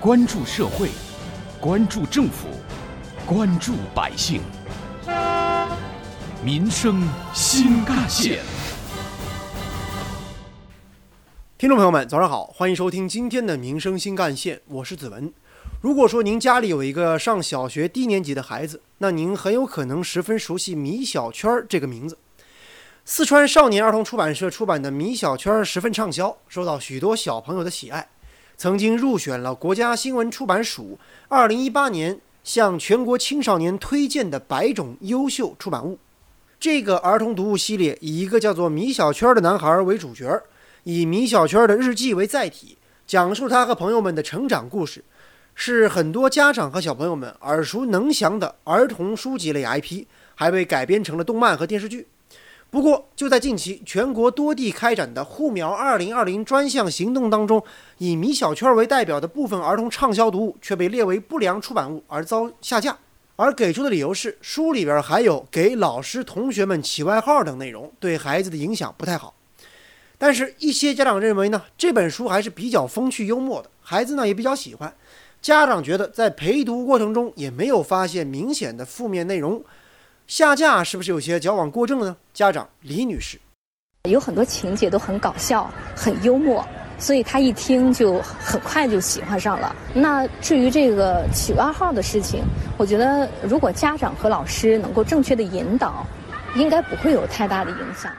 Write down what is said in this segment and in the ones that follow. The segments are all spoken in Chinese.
关注社会，关注政府，关注百姓，民生新干线。听众朋友们，早上好，欢迎收听今天的《民生新干线》，我是子文。如果说您家里有一个上小学低年级的孩子，那您很有可能十分熟悉米小圈儿这个名字。四川少年儿童出版社出版的《米小圈》十分畅销，受到许多小朋友的喜爱，曾经入选了国家新闻出版署2018年向全国青少年推荐的百种优秀出版物。这个儿童读物系列以一个叫做米小圈的男孩为主角，以米小圈的日记为载体，讲述他和朋友们的成长故事。是很多家长和小朋友们耳熟能详的儿童书籍类 IP，还被改编成了动漫和电视剧。不过，就在近期全国多地开展的“护苗 2020” 专项行动当中，以米小圈为代表的部分儿童畅销读物却被列为不良出版物而遭下架，而给出的理由是书里边还有给老师、同学们起外号等内容，对孩子的影响不太好。但是，一些家长认为呢，这本书还是比较风趣幽默的，孩子呢也比较喜欢。家长觉得在陪读过程中也没有发现明显的负面内容，下架是不是有些矫枉过正呢？家长李女士，有很多情节都很搞笑、很幽默，所以他一听就很快就喜欢上了。那至于这个取外号的事情，我觉得如果家长和老师能够正确的引导，应该不会有太大的影响。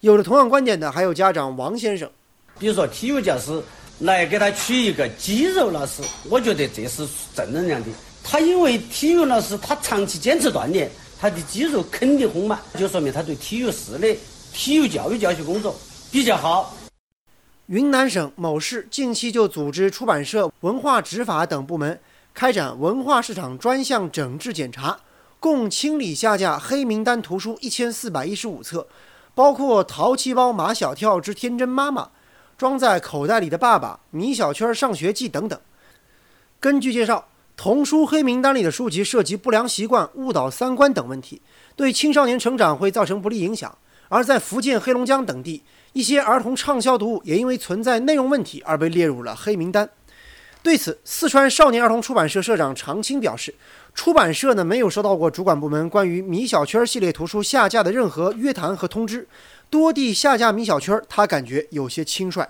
有着同样观点的还有家长王先生，比如说体育教师。来给他取一个肌肉老师，我觉得这是正能量的。他因为体育老师，他长期坚持锻炼，他的肌肉肯定丰满，就说明他对体育事的体育教育教学工作比较好。云南省某市近期就组织出版社、文化执法等部门开展文化市场专项整治检查，共清理下架黑名单图书一千四百一十五册，包括《淘气包马小跳之天真妈妈》。装在口袋里的爸爸、米小圈上学记等等。根据介绍，童书黑名单里的书籍涉及不良习惯、误导三观等问题，对青少年成长会造成不利影响。而在福建、黑龙江等地，一些儿童畅销读物也因为存在内容问题而被列入了黑名单。对此，四川少年儿童出版社社长常青表示，出版社呢没有收到过主管部门关于米小圈系列图书下架的任何约谈和通知。多地下架米小圈，他感觉有些轻率。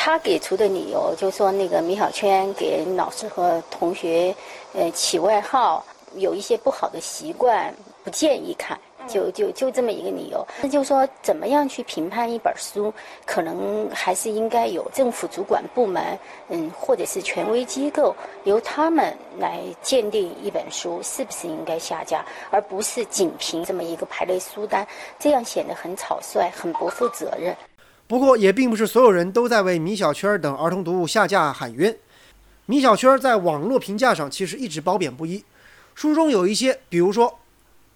他给出的理由就说，那个米小圈给老师和同学呃起外号，有一些不好的习惯，不建议看。就就就这么一个理由，那就说怎么样去评判一本书，可能还是应该有政府主管部门，嗯，或者是权威机构，由他们来鉴定一本书是不是应该下架，而不是仅凭这么一个排列书单，这样显得很草率，很不负责任。不过，也并不是所有人都在为米小圈等儿童读物下架喊冤。米小圈在网络评价上其实一直褒贬不一，书中有一些，比如说。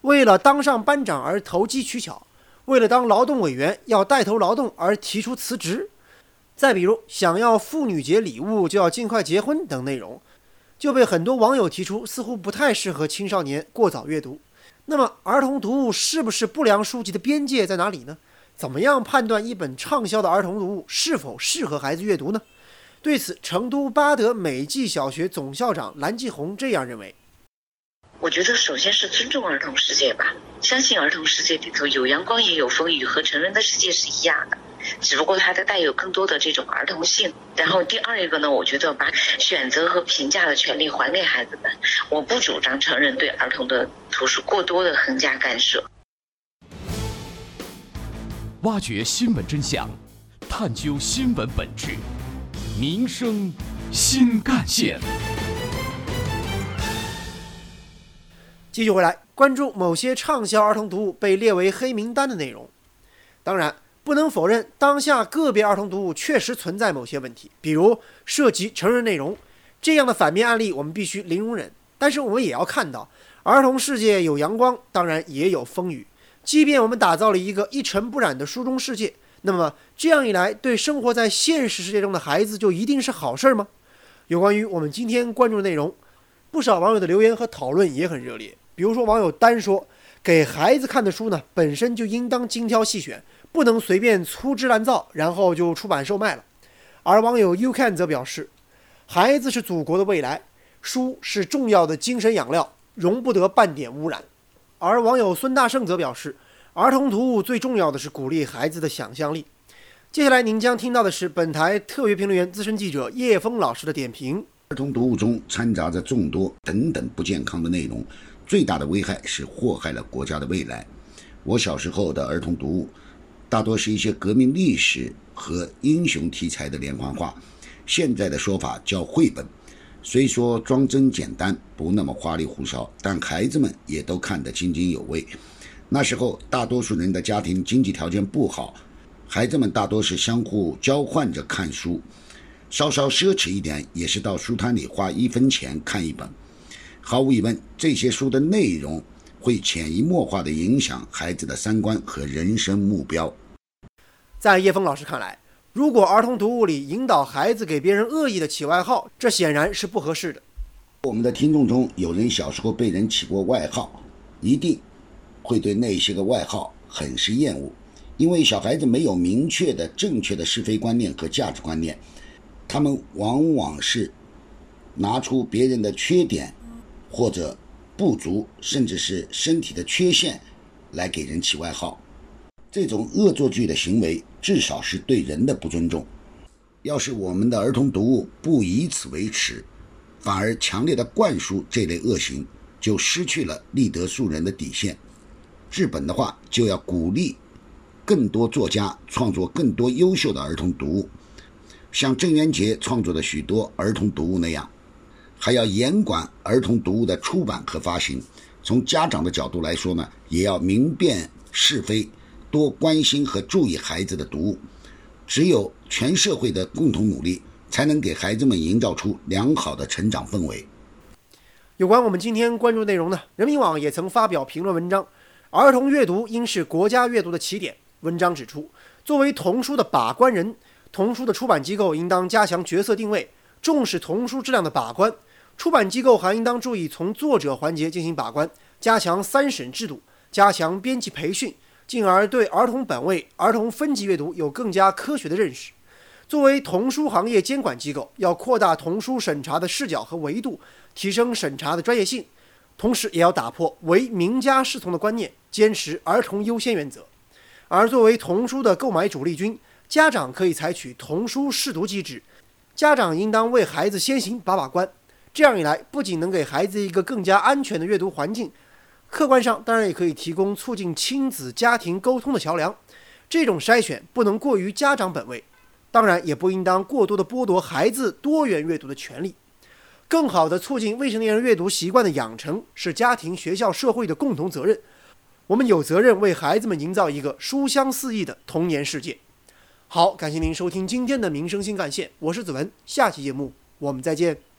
为了当上班长而投机取巧，为了当劳动委员要带头劳动而提出辞职，再比如想要妇女节礼物就要尽快结婚等内容，就被很多网友提出似乎不太适合青少年过早阅读。那么，儿童读物是不是不良书籍的边界在哪里呢？怎么样判断一本畅销的儿童读物是否适合孩子阅读呢？对此，成都巴德美济小学总校长蓝继红这样认为。我觉得首先是尊重儿童世界吧，相信儿童世界里头有阳光也有风雨，和成人的世界是一样的，只不过它的带有更多的这种儿童性。然后第二一个呢，我觉得把选择和评价的权利还给孩子们。我不主张成人对儿童的图书过多的横加干涉。挖掘新闻真相，探究新闻本质，民生新干线。继续回来关注某些畅销儿童读物被列为黑名单的内容。当然，不能否认当下个别儿童读物确实存在某些问题，比如涉及成人内容这样的反面案例，我们必须零容忍。但是我们也要看到，儿童世界有阳光，当然也有风雨。即便我们打造了一个一尘不染的书中世界，那么这样一来，对生活在现实世界中的孩子就一定是好事吗？有关于我们今天关注的内容，不少网友的留言和讨论也很热烈。比如说，网友单说，给孩子看的书呢，本身就应当精挑细选，不能随便粗制滥造，然后就出版售卖了。而网友 You Can 则表示，孩子是祖国的未来，书是重要的精神养料，容不得半点污染。而网友孙大圣则表示，儿童读物最重要的是鼓励孩子的想象力。接下来您将听到的是本台特约评论员、资深记者叶峰老师的点评。儿童读物中掺杂着众多等等不健康的内容，最大的危害是祸害了国家的未来。我小时候的儿童读物，大多是一些革命历史和英雄题材的连环画，现在的说法叫绘本。虽说装帧简单，不那么花里胡哨，但孩子们也都看得津津有味。那时候，大多数人的家庭经济条件不好，孩子们大多是相互交换着看书，稍稍奢侈一点，也是到书摊里花一分钱看一本。毫无疑问，这些书的内容会潜移默化地影响孩子的三观和人生目标。在叶峰老师看来，如果儿童读物里引导孩子给别人恶意的起外号，这显然是不合适的。我们的听众中有人小时候被人起过外号，一定会对那些个外号很是厌恶，因为小孩子没有明确的正确的是非观念和价值观念，他们往往是拿出别人的缺点或者不足，甚至是身体的缺陷来给人起外号。这种恶作剧的行为，至少是对人的不尊重。要是我们的儿童读物不以此为耻，反而强烈的灌输这类恶行，就失去了立德树人的底线。治本的话，就要鼓励更多作家创作更多优秀的儿童读物，像郑渊洁创作的许多儿童读物那样，还要严管儿童读物的出版和发行。从家长的角度来说呢，也要明辨是非。多关心和注意孩子的读物，只有全社会的共同努力，才能给孩子们营造出良好的成长氛围。有关我们今天关注内容呢，人民网也曾发表评论文章：“儿童阅读应是国家阅读的起点。”文章指出，作为童书的把关人，童书的出版机构应当加强角色定位，重视童书质量的把关。出版机构还应当注意从作者环节进行把关，加强三审制度，加强编辑培训。进而对儿童本位、儿童分级阅读有更加科学的认识。作为童书行业监管机构，要扩大童书审查的视角和维度，提升审查的专业性，同时也要打破唯名家适从的观念，坚持儿童优先原则。而作为童书的购买主力军，家长可以采取童书试读机制，家长应当为孩子先行把把关。这样一来，不仅能给孩子一个更加安全的阅读环境。客观上当然也可以提供促进亲子家庭沟通的桥梁，这种筛选不能过于家长本位，当然也不应当过多的剥夺孩子多元阅读的权利。更好的促进未成年人阅读习惯的养成是家庭、学校、社会的共同责任。我们有责任为孩子们营造一个书香四溢的童年世界。好，感谢您收听今天的民生新干线，我是子文，下期节目我们再见。